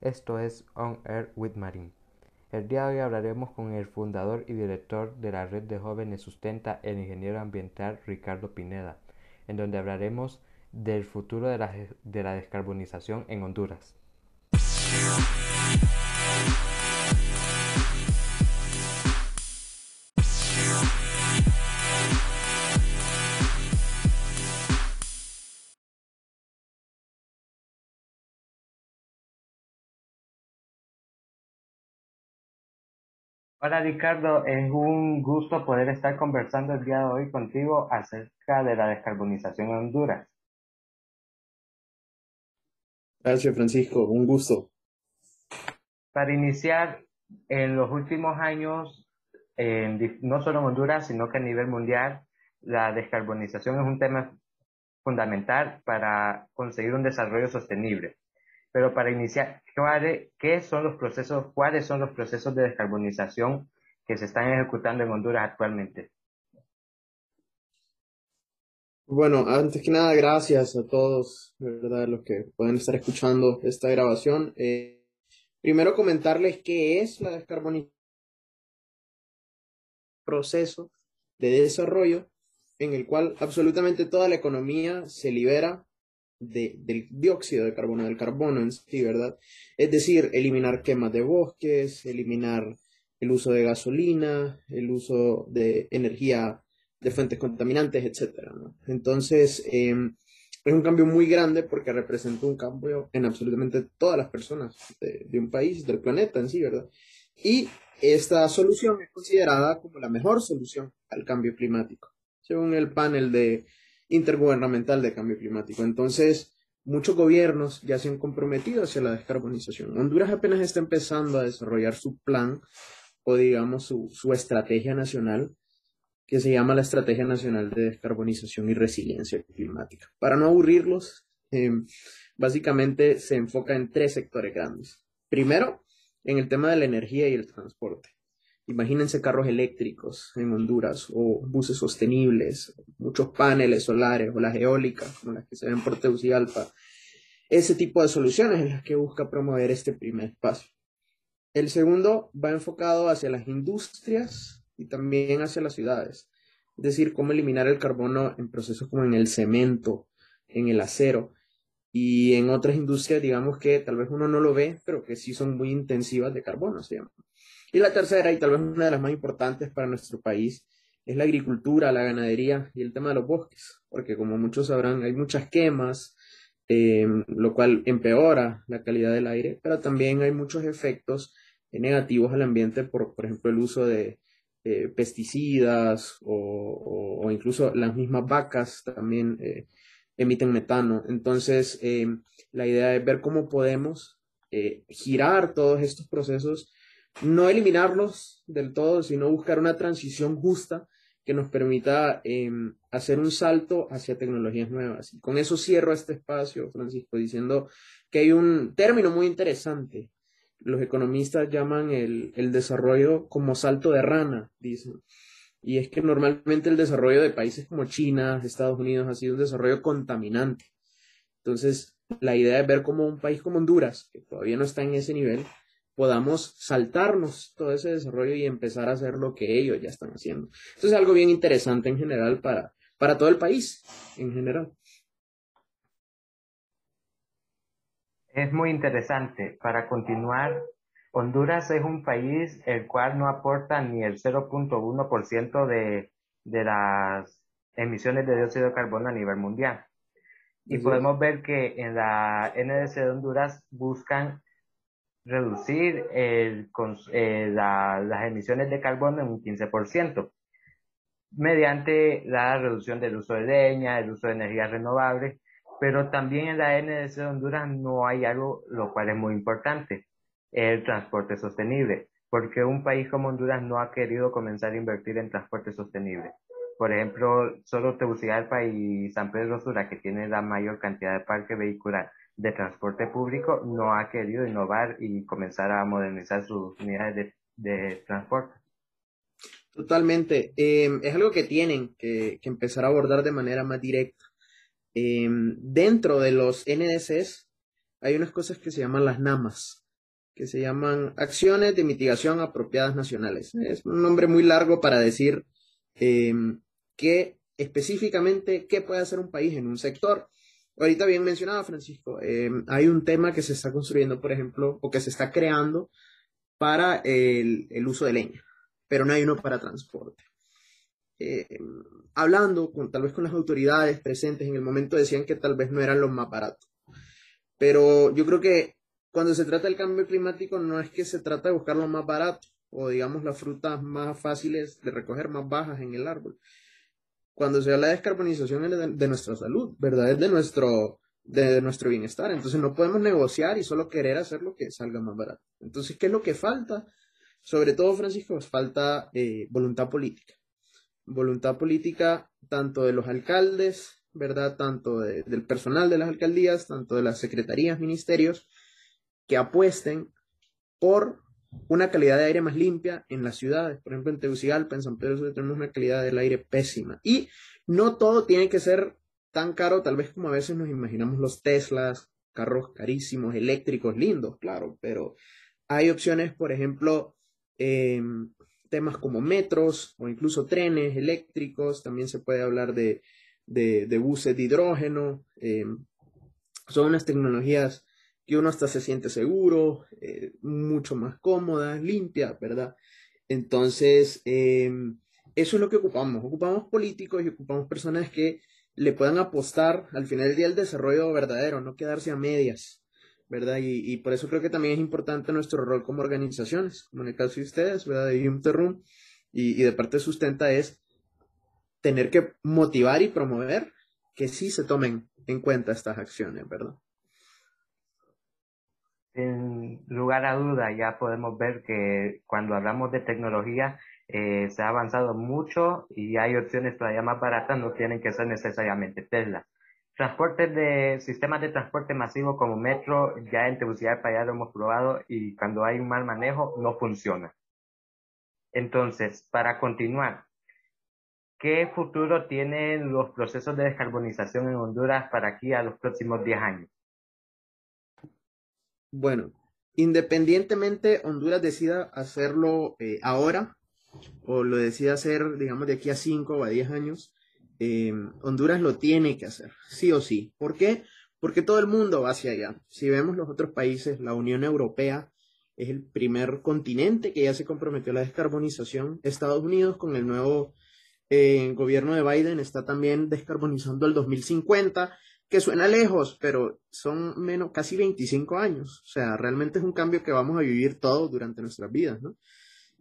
Esto es On Air with Marín. El día de hoy hablaremos con el fundador y director de la red de jóvenes Sustenta, el ingeniero ambiental Ricardo Pineda, en donde hablaremos del futuro de la, de la descarbonización en Honduras. Hola Ricardo, es un gusto poder estar conversando el día de hoy contigo acerca de la descarbonización en Honduras. Gracias Francisco, un gusto. Para iniciar, en los últimos años, no solo en Honduras, sino que a nivel mundial, la descarbonización es un tema fundamental para conseguir un desarrollo sostenible. Pero para iniciar, ¿qué son los procesos, cuáles son los procesos de descarbonización que se están ejecutando en Honduras actualmente? Bueno, antes que nada, gracias a todos, ¿verdad? Los que pueden estar escuchando esta grabación. Eh, primero comentarles qué es la descarbonización, proceso de desarrollo en el cual absolutamente toda la economía se libera del dióxido de carbono, del carbono en sí, ¿verdad? Es decir, eliminar quemas de bosques, eliminar el uso de gasolina, el uso de energía de fuentes contaminantes, etc. Entonces, em, es un cambio muy grande porque representa un cambio en absolutamente todas las personas de, de un país, del planeta en sí, ¿verdad? Y esta solución es considerada como la mejor solución al cambio climático, según el panel de intergubernamental de cambio climático. Entonces, muchos gobiernos ya se han comprometido hacia la descarbonización. Honduras apenas está empezando a desarrollar su plan o digamos su, estrategia nacional que se llama la Estrategia Nacional de Descarbonización y Resiliencia Climática. Para no aburrirlos, em, básicamente se enfoca en tres sectores grandes. Primero, en el tema de la energía y el transporte. Imagínense carros eléctricos en Honduras o buses sostenibles, muchos paneles solares o las eólicas como las que se ven por Tegucigalpa. Ese tipo de soluciones es las que busca promover este primer paso. El segundo va enfocado hacia las industrias y también hacia las ciudades. Es decir, cómo eliminar el carbono en procesos como en el cemento, en el acero y en otras industrias, digamos que tal vez uno no lo ve, pero que sí son muy intensivas de carbono, llama. Y la tercera, y tal vez una de las más importantes para nuestro país, es la agricultura, la ganadería y el tema de los bosques, porque como muchos sabrán, hay muchas quemas, em, lo cual empeora la calidad del aire, pero también hay muchos efectos negativos al ambiente por, por ejemplo, el uso de eh, pesticidas o, incluso las mismas vacas también eh, emiten metano. Entonces, em, la idea es ver cómo podemos eh, girar todos estos procesos no eliminarlos del todo, sino buscar una transición justa que nos permita em, hacer un salto hacia tecnologías nuevas. Y con eso cierro este espacio, Francisco, diciendo que hay un término muy interesante. Los economistas llaman el, el desarrollo como salto de rana, dicen. Y es que normalmente el desarrollo de países como China, Estados Unidos, ha sido un desarrollo contaminante. Entonces, la idea es ver cómo un país como Honduras, que todavía no está en ese nivel, podamos saltarnos todo ese desarrollo y empezar a hacer lo que ellos ya están haciendo. Eso es algo bien interesante en general para, para todo el país, en general. Es muy interesante. Para continuar, Honduras es un país el cual no aporta ni el 0.1% de, de las emisiones de dióxido de carbono a nivel mundial. Y podemos ver que en la NDC de Honduras buscan reducir eh, las emisiones de carbono en un 15% mediante la reducción del uso de leña, el uso de energías renovables, pero también en la NDC de Honduras no hay algo lo cual es muy importante, el transporte sostenible, porque un país como Honduras no ha querido comenzar a invertir en transporte sostenible. Por ejemplo, solo Tegucigalpa y San Pedro Sula, que tiene la mayor cantidad de parque vehicular, de transporte público no ha querido innovar y comenzar a modernizar sus unidades de, transporte. Totalmente. Em, es algo que tienen que, empezar a abordar de manera más directa. Em, dentro de los NDCs hay unas cosas que se llaman las NAMAS, que se llaman Acciones de Mitigación Apropiadas Nacionales. Es un nombre muy largo para decir em, qué específicamente qué puede hacer un país en un sector. Ahorita bien mencionado, Francisco, em, hay un tema que se está construyendo, por ejemplo, o que se está creando para el, uso de leña, pero no hay uno para transporte. Em, hablando con, tal vez con las autoridades presentes en el momento decían que tal vez no eran los más baratos. Pero yo creo que cuando se trata del cambio climático no es que se trata de buscar lo más barato o digamos las frutas más fáciles de recoger, más bajas en el árbol. Cuando se habla de descarbonización es de, nuestra salud, ¿verdad? Es de nuestro, de nuestro bienestar. Entonces no podemos negociar y solo querer hacer lo que salga más barato. Entonces, ¿qué es lo que falta? Sobre todo, Francisco, falta eh, voluntad política. Voluntad política tanto de los alcaldes, ¿verdad? Tanto del personal de las alcaldías, tanto de las secretarías, ministerios, que apuesten por una calidad de aire más limpia en las ciudades. Por ejemplo, en Tegucigalpa, en San Pedro tenemos una calidad del aire pésima. Y no todo tiene que ser tan caro, tal vez como a veces nos imaginamos los Teslas, carros carísimos, eléctricos, lindos, claro, pero hay opciones, por ejemplo, temas como metros o incluso trenes eléctricos, también se puede hablar de, de, buses de hidrógeno, em, son unas tecnologías que uno hasta se siente seguro, eh, mucho más cómoda, limpia, ¿verdad? Entonces, em, eso es lo que ocupamos. Ocupamos políticos y ocupamos personas que le puedan apostar al final del día al desarrollo verdadero, no quedarse a medias, ¿verdad? Y, por eso creo que también es importante nuestro rol como organizaciones, como en el caso de ustedes, ¿verdad? De Room y, y de parte de Sustenta es tener que motivar y promover que sí se tomen en cuenta estas acciones, ¿verdad? Sin lugar a duda, ya podemos ver que cuando hablamos de tecnología eh, se ha avanzado mucho y hay opciones todavía más baratas, no tienen que ser necesariamente Tesla. Transportes de sistemas de transporte masivo como metro, ya en Tegucigalpa ya lo hemos probado y cuando hay un mal manejo no funciona. Entonces, para continuar, ¿qué futuro tienen los procesos de descarbonización en Honduras para aquí a los próximos 10 años? Bueno, independientemente Honduras decida hacerlo eh, ahora o lo decida hacer, digamos, de aquí a 5 o a 10 años, eh, Honduras lo tiene que hacer, sí o sí. ¿Por qué? Porque todo el mundo va hacia allá. Si vemos los otros países, la Unión Europea es el primer continente que ya se comprometió a la descarbonización. Estados Unidos, con el nuevo eh, gobierno de Biden, está también descarbonizando el 2050 que suena lejos, pero son menos, casi 25 años. O sea, realmente es un cambio que vamos a vivir todos durante nuestras vidas, ¿no?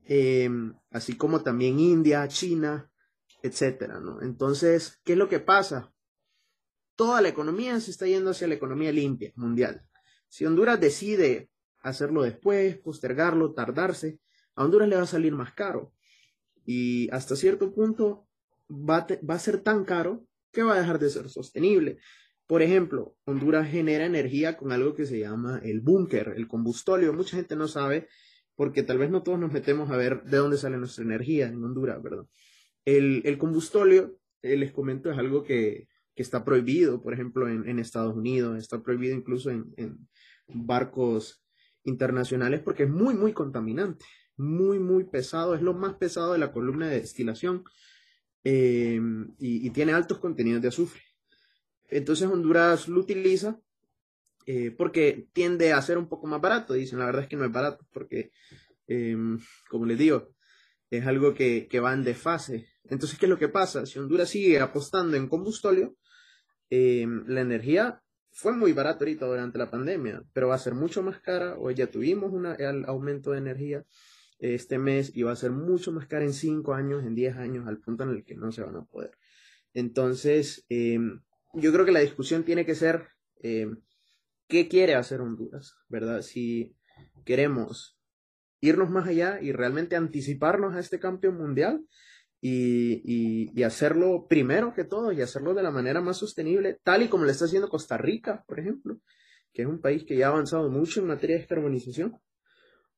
Em, así como también India, China, etcétera, ¿no? Entonces, ¿qué es lo que pasa? Toda la economía se está yendo hacia la economía limpia, mundial. Si Honduras decide hacerlo después, postergarlo, tardarse, a Honduras le va a salir más caro. Y hasta cierto punto va va a ser tan caro que va a dejar de ser sostenible. Por ejemplo, Honduras genera energía con algo que se llama el búnker, el combustóleo. Mucha gente no sabe porque tal vez no todos nos metemos a ver de dónde sale nuestra energía en Honduras, ¿verdad? El, el combustóleo, eh, les comento, es algo que, está prohibido, por ejemplo, en, Estados Unidos, está prohibido incluso en, barcos internacionales porque es muy, muy contaminante, muy, muy pesado, es lo más pesado de la columna de destilación eh, y tiene altos contenidos de azufre. Entonces Honduras lo utiliza eh, porque tiende a ser un poco más barato. Dicen, la verdad es que no es barato porque, em, como les digo, es algo que, que va en desfase. Entonces, ¿qué es lo que pasa? Si Honduras sigue apostando en combustóleo, em, la energía fue muy barata ahorita durante la pandemia, pero va a ser mucho más cara. Hoy ya tuvimos un aumento de energía este mes y va a ser mucho más cara en 5 años, en 10 años, al punto en el que no se van a poder. Entonces, eh, yo creo que la discusión tiene que ser eh, qué quiere hacer Honduras, ¿verdad? Si queremos irnos más allá y realmente anticiparnos a este campeón mundial y, hacerlo primero que todo y hacerlo de la manera más sostenible, tal y como lo está haciendo Costa Rica, por ejemplo, que es un país que ya ha avanzado mucho en materia de descarbonización,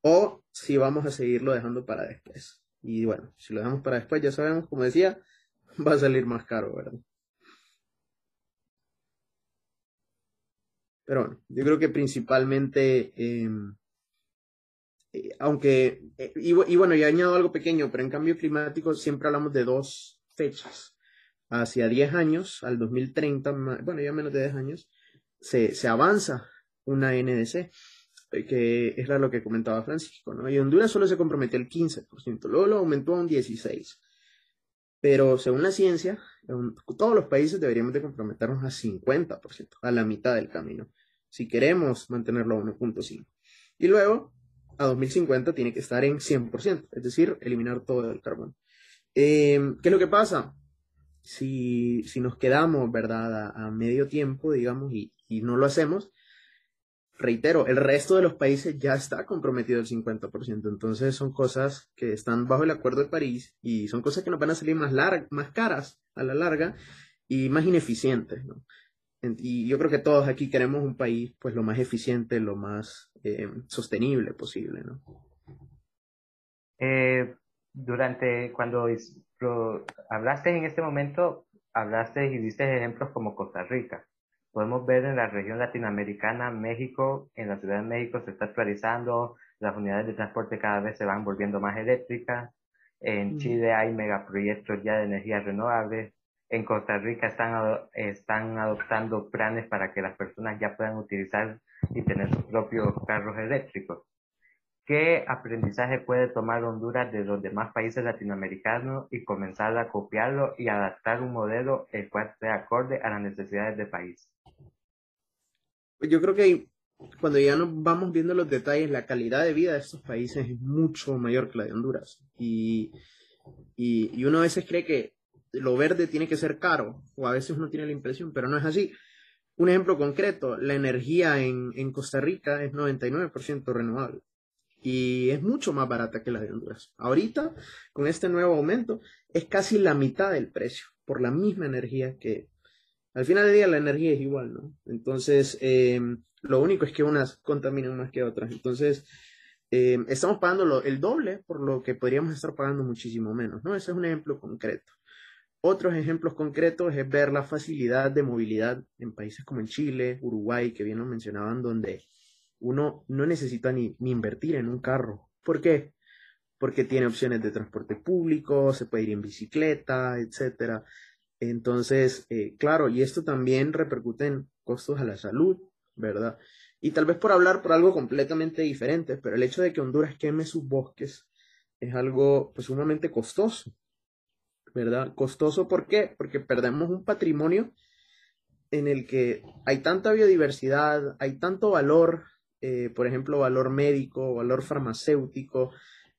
o si vamos a seguirlo dejando para después. Y bueno, si lo dejamos para después, ya sabemos, como decía, va a salir más caro, ¿verdad? Pero bueno, yo creo que principalmente em, eh, aunque, eh, y, bueno, y añado algo pequeño, pero en cambio climático siempre hablamos de dos fechas. Hacia 10 años, al 2030, bueno, ya menos de 10 años, se, se avanza una NDC, eh, que es lo que comentaba Francisco, ¿no? Y Honduras solo se comprometió el 15%, luego lo aumentó a un 16%. Pero según la ciencia, todos los países deberíamos de comprometernos a 50%, a la mitad del camino, si queremos mantenerlo a 1.5. Y luego, a 2050 tiene que estar en 100%, es decir, eliminar todo el carbón. Em, ¿Qué es lo que pasa? Si, si nos quedamos, ¿verdad?, a, medio tiempo, digamos, y, y, no lo hacemos, reitero, el resto de los países ya está comprometido el 50%. Entonces son cosas que están bajo el Acuerdo de París y son cosas que nos van a salir más, más caras a la larga y más ineficientes. Y yo creo que todos aquí queremos un país pues lo más eficiente, lo más eh, sostenible posible. Eh, durante cuando hablaste en este momento, hablaste y diste ejemplos como Costa Rica podemos ver en la región latinoamericana, México, en la Ciudad de México se está actualizando, las unidades de transporte cada vez se van volviendo más eléctricas, en mm. Chile hay megaproyectos ya de energías renovables, en Costa Rica están, están adoptando planes para que las personas ya puedan utilizar y tener sus propios carros eléctricos. ¿Qué aprendizaje puede tomar Honduras de los demás países latinoamericanos y comenzar a copiarlo y adaptar un modelo el cual sea acorde a las necesidades del país? yo creo que cuando ya nos vamos viendo los detalles, la calidad de vida de estos países es mucho mayor que la de Honduras. Y, y, uno a veces cree que lo verde tiene que ser caro, o a veces uno tiene la impresión, pero no es así. Un ejemplo concreto, la energía en, en Costa Rica es 99% renovable y es mucho más barata que la de Honduras. Ahorita, con este nuevo aumento, es casi la mitad del precio por la misma energía que, al final del día la energía es igual, ¿no? Entonces, em, lo único es que unas contaminan más que otras. Entonces, em, estamos pagando el doble por lo que podríamos estar pagando muchísimo menos, ¿no? Ese es un ejemplo concreto. Otros ejemplos concretos es ver la facilidad de movilidad en países como en Chile, Uruguay, que bien lo mencionaban, donde uno no necesita ni, invertir en un carro. ¿Por qué? Porque tiene opciones de transporte público, se puede ir en bicicleta, etcétera. Entonces, eh, claro, y esto también repercute en costos a la salud, ¿verdad? Y tal vez por hablar por algo completamente diferente, pero el hecho de que Honduras queme sus bosques es algo pues, sumamente costoso, ¿verdad? Costoso, ¿por qué? Porque perdemos un patrimonio en el que hay tanta biodiversidad, hay tanto valor, eh, por ejemplo, valor médico, valor farmacéutico,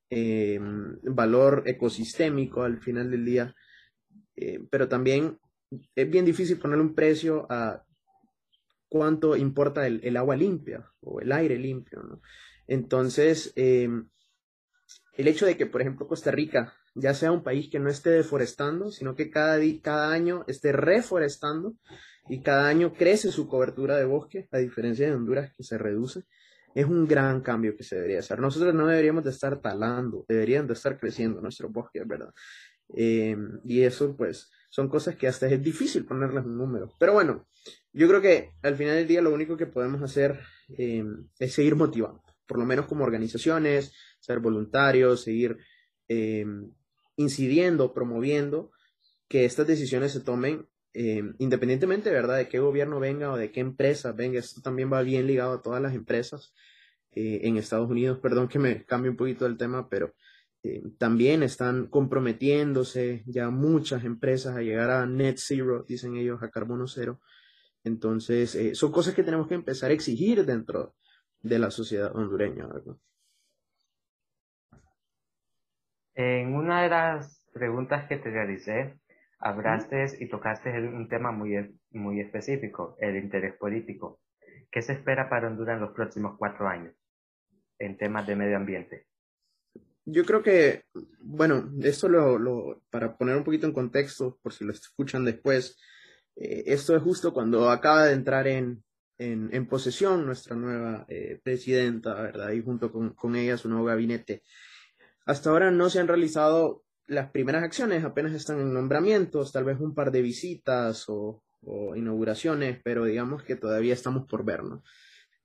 eh, valor ecosistémico al final del día, eh, pero también es bien difícil ponerle un precio a cuánto importa el, agua limpia o el aire limpio, ¿no? Entonces, em, el hecho de que, por ejemplo, Costa Rica ya sea un país que no esté deforestando, sino que cada, cada año esté reforestando y cada año crece su cobertura de bosque, a diferencia de Honduras que se reduce, es un gran cambio que se debería hacer. Nosotros no deberíamos de estar talando, deberían de estar creciendo nuestros bosques, ¿verdad? Eh, y eso, pues, son cosas que hasta es difícil ponerles un número. Pero bueno, yo creo que al final del día lo único que podemos hacer eh, es seguir motivando, por lo menos como organizaciones, ser voluntarios, seguir eh, incidiendo, promoviendo que estas decisiones se tomen independientemente, ¿verdad?, de qué gobierno venga o de qué empresa venga. Esto también va bien ligado a todas las empresas en Estados Unidos. Perdón que me cambie un poquito el tema, pero eh, también están comprometiéndose ya muchas empresas a llegar a net zero, dicen ellos, a carbono cero. Entonces, eh, son cosas que tenemos que empezar a exigir dentro de la sociedad hondureña. En una de las preguntas que te realicé, hablaste y tocaste un tema muy, muy específico, el interés político. ¿Qué se espera para Honduras en los próximos cuatro años en temas de medio ambiente? yo creo que, bueno, esto lo, para poner un poquito en contexto, por si lo escuchan después, eh, esto es justo cuando acaba de entrar en, en, posesión nuestra nueva eh, presidenta, ¿verdad? Y junto con, con, ella su nuevo gabinete. Hasta ahora no se han realizado las primeras acciones, apenas están en nombramientos, tal vez un par de visitas o, inauguraciones, pero digamos que todavía estamos por ver, ¿no?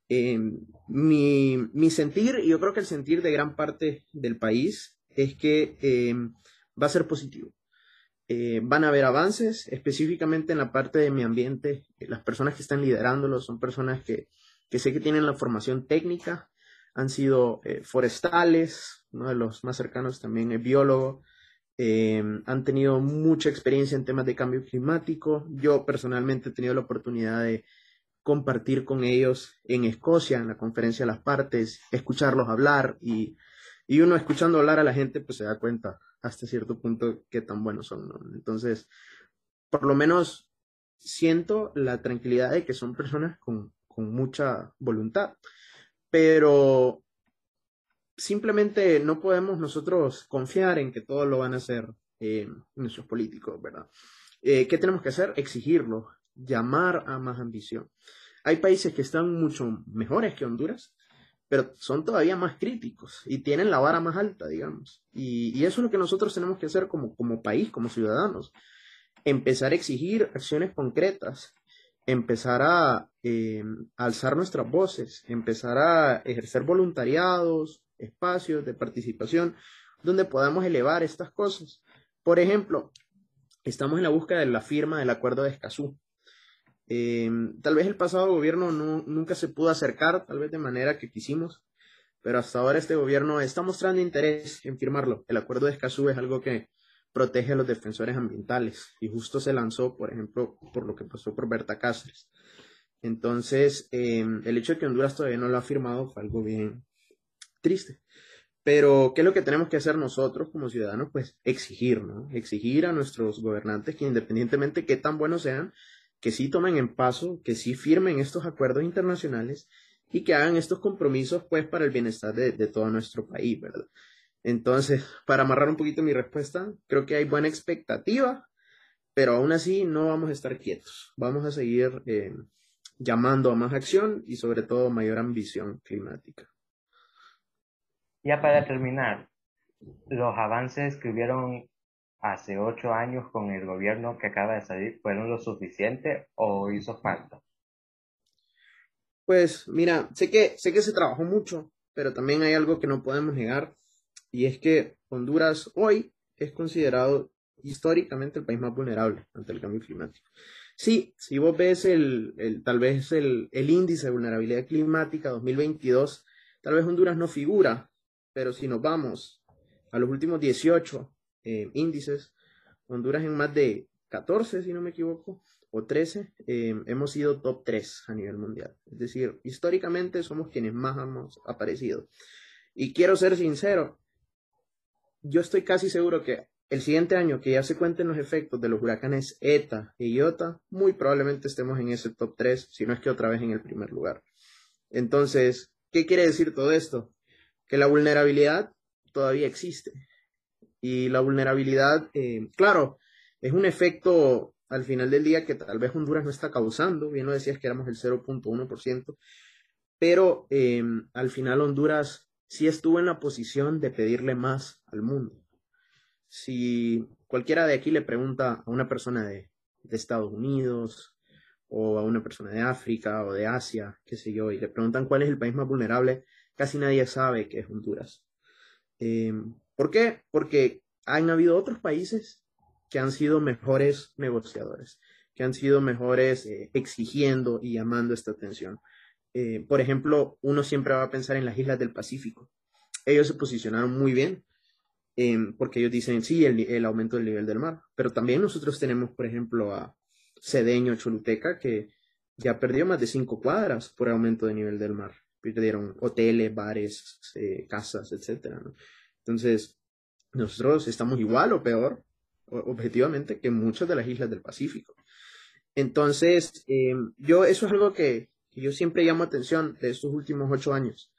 Em, mi, sentir, y yo creo que el sentir de gran parte del país, es que em, va a ser positivo. Eh, van a haber avances, específicamente en la parte de mi ambiente. Las personas que están liderándolo son personas que sé que tienen la formación técnica, han sido eh, forestales, uno de los más cercanos también es biólogo, em, han tenido mucha experiencia en temas de cambio climático. Yo personalmente he tenido la oportunidad de compartir con ellos en Escocia, en la conferencia de las partes, escucharlos hablar y, y uno escuchando hablar a la gente pues se da cuenta hasta cierto punto qué tan buenos son. Entonces, por lo menos siento la tranquilidad de que son personas con, con mucha voluntad, pero simplemente no podemos nosotros confiar en que todo lo van a hacer eh, nuestros políticos, ¿verdad? Eh, ¿Qué tenemos que hacer? Exigirlo, llamar a más ambición. Hay países que están mucho mejores que Honduras, pero son todavía más críticos y tienen la vara más alta, digamos. Y, eso es lo que nosotros tenemos que hacer como, como país, como ciudadanos. Empezar a exigir acciones concretas, empezar a eh, alzar nuestras voces, empezar a ejercer voluntariados, espacios de participación, donde podamos elevar estas cosas. Por ejemplo, estamos en la búsqueda de la firma del acuerdo de Escazú. Eh, tal vez el pasado gobierno no, nunca se pudo acercar, tal vez de manera que quisimos, pero hasta ahora este gobierno está mostrando interés en firmarlo. El acuerdo de Escazú es algo que protege a los defensores ambientales y justo se lanzó, por ejemplo, por lo que pasó por Berta Cáceres. Entonces, eh, el hecho de que Honduras todavía no lo ha firmado fue algo bien triste. Pero, ¿qué es lo que tenemos que hacer nosotros como ciudadanos? Pues exigir, ¿no? Exigir a nuestros gobernantes que independientemente qué tan buenos sean, que sí tomen en paso, que sí firmen estos acuerdos internacionales y que hagan estos compromisos pues para el bienestar de, todo nuestro país, ¿verdad? Entonces, para amarrar un poquito mi respuesta, creo que hay buena expectativa, pero aún así no vamos a estar quietos. Vamos a seguir eh, llamando a más acción y sobre todo mayor ambición climática. Ya para terminar, los avances que hubieron hace ocho años con el gobierno que acaba de salir fueron lo suficiente o hizo falta? Pues mira, sé que, sé que se trabajó mucho, pero también hay algo que no podemos negar y es que Honduras hoy es considerado históricamente el país más vulnerable ante el cambio climático. Sí, si vos ves el, tal vez el, el índice de vulnerabilidad climática 2022, tal vez Honduras no figura, pero si nos vamos a los últimos 18 eh, índices, Honduras en más de 14, si no me equivoco, o 13, eh, hemos sido top 3 a nivel mundial. Es decir, históricamente somos quienes más hemos aparecido. Y quiero ser sincero, yo estoy casi seguro que el siguiente año que ya se cuenten los efectos de los huracanes ETA y IOTA, muy probablemente estemos en ese top 3, si no es que otra vez en el primer lugar. Entonces, ¿qué quiere decir todo esto? Que la vulnerabilidad todavía existe. Y la vulnerabilidad, eh, claro, es un efecto al final del día que tal vez Honduras no está causando, bien lo decías que éramos el 0.1%, pero em, al final Honduras sí estuvo en la posición de pedirle más al mundo. Si cualquiera de aquí le pregunta a una persona de, Estados Unidos o a una persona de África o de Asia, qué sé yo, y le preguntan cuál es el país más vulnerable, casi nadie sabe que es Honduras. Em, ¿Por qué? Porque han habido otros países que han sido mejores negociadores, que han sido mejores eh, exigiendo y llamando esta atención. Eh, por ejemplo, uno siempre va a pensar en las islas del Pacífico. Ellos se posicionaron muy bien em, porque ellos dicen, sí, el, aumento del nivel del mar, pero también nosotros tenemos, por ejemplo, a Cedeño, Choluteca, que ya perdió más de cinco cuadras por aumento de nivel del mar. Perdieron hoteles, bares, eh, casas, etc. Entonces, nosotros estamos igual o peor, objetivamente, que muchas de las islas del Pacífico. Entonces, yo, eso es algo que, yo siempre llamo atención de estos últimos ocho años,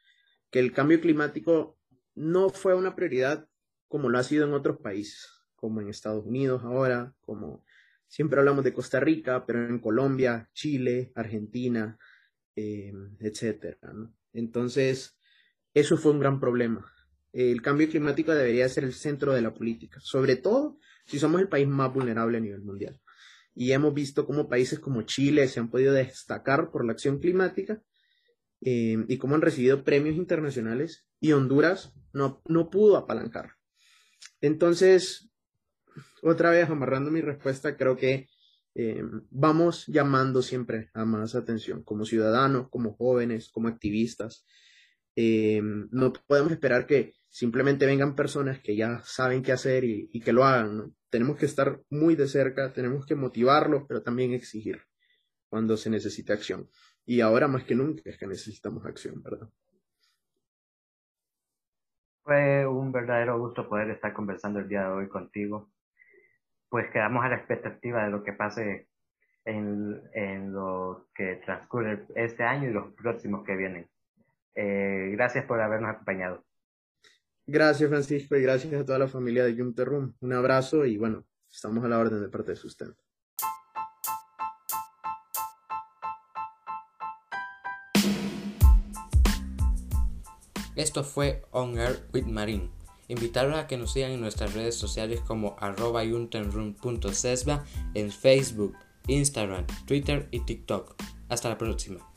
que el cambio climático no fue una prioridad como lo ha sido en otros países, como en Estados Unidos ahora, como siempre hablamos de Costa Rica, pero en Colombia, Chile, Argentina, eh, etcétera. Entonces, eso fue un gran problema el cambio climático debería ser el centro de la política, sobre todo si somos el país más vulnerable a nivel mundial. Y hemos visto cómo países como Chile se han podido destacar por la acción climática eh, y cómo han recibido premios internacionales y Honduras no, no pudo apalancar. Entonces, otra vez amarrando mi respuesta, creo que eh, vamos llamando siempre a más atención como ciudadanos, como jóvenes, como activistas. Eh, no podemos esperar que simplemente vengan personas que ya saben qué hacer y, que lo hagan. Tenemos que estar muy de cerca, tenemos que motivarlos, pero también exigir cuando se necesita acción. Y ahora más que nunca es que necesitamos acción, ¿verdad? Fue un verdadero gusto poder estar conversando el día de hoy contigo. Pues quedamos a la expectativa de lo que pase en, en lo que transcurre este año y los próximos que vienen. Eh, gracias por habernos acompañado. Gracias, Francisco, y gracias a toda la familia de Room. Un abrazo y bueno, estamos a la orden de parte de sustento. Esto fue On Air with Marine. Invitarlos a que nos sigan en nuestras redes sociales como arroba en Facebook, Instagram, Twitter y TikTok. Hasta la próxima.